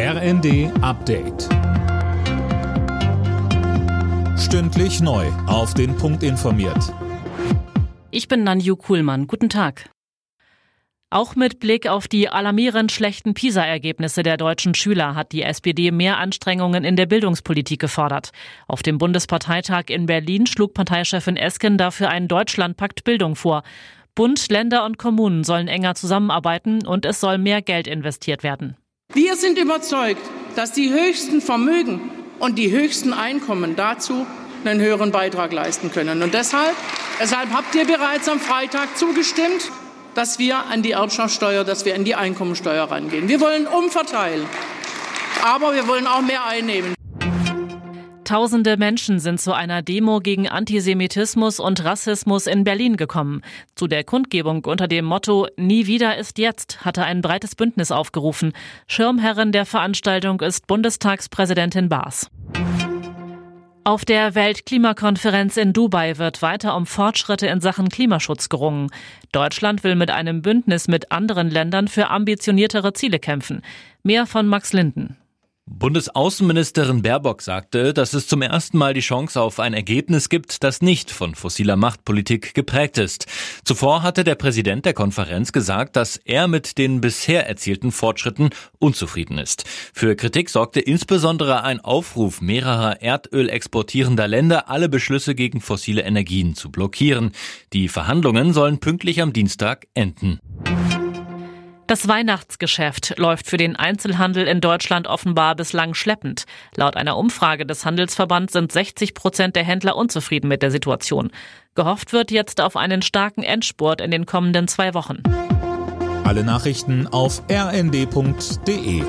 RND Update. Stündlich neu. Auf den Punkt informiert. Ich bin Nanju Kuhlmann. Guten Tag. Auch mit Blick auf die alarmierend schlechten PISA-Ergebnisse der deutschen Schüler hat die SPD mehr Anstrengungen in der Bildungspolitik gefordert. Auf dem Bundesparteitag in Berlin schlug Parteichefin Esken dafür einen Deutschlandpakt Bildung vor. Bund, Länder und Kommunen sollen enger zusammenarbeiten und es soll mehr Geld investiert werden. Wir sind überzeugt, dass die höchsten Vermögen und die höchsten Einkommen dazu einen höheren Beitrag leisten können. Und deshalb, deshalb habt ihr bereits am Freitag zugestimmt, dass wir an die Erbschaftssteuer, dass wir an die Einkommensteuer rangehen. Wir wollen umverteilen, aber wir wollen auch mehr einnehmen. Tausende Menschen sind zu einer Demo gegen Antisemitismus und Rassismus in Berlin gekommen. Zu der Kundgebung unter dem Motto Nie wieder ist jetzt hatte ein breites Bündnis aufgerufen. Schirmherrin der Veranstaltung ist Bundestagspräsidentin Baas. Auf der Weltklimakonferenz in Dubai wird weiter um Fortschritte in Sachen Klimaschutz gerungen. Deutschland will mit einem Bündnis mit anderen Ländern für ambitioniertere Ziele kämpfen. Mehr von Max Linden. Bundesaußenministerin Baerbock sagte, dass es zum ersten Mal die Chance auf ein Ergebnis gibt, das nicht von fossiler Machtpolitik geprägt ist. Zuvor hatte der Präsident der Konferenz gesagt, dass er mit den bisher erzielten Fortschritten unzufrieden ist. Für Kritik sorgte insbesondere ein Aufruf mehrerer Erdöl exportierender Länder, alle Beschlüsse gegen fossile Energien zu blockieren. Die Verhandlungen sollen pünktlich am Dienstag enden. Das Weihnachtsgeschäft läuft für den Einzelhandel in Deutschland offenbar bislang schleppend. Laut einer Umfrage des Handelsverbands sind 60 Prozent der Händler unzufrieden mit der Situation. Gehofft wird jetzt auf einen starken Endspurt in den kommenden zwei Wochen. Alle Nachrichten auf rnd.de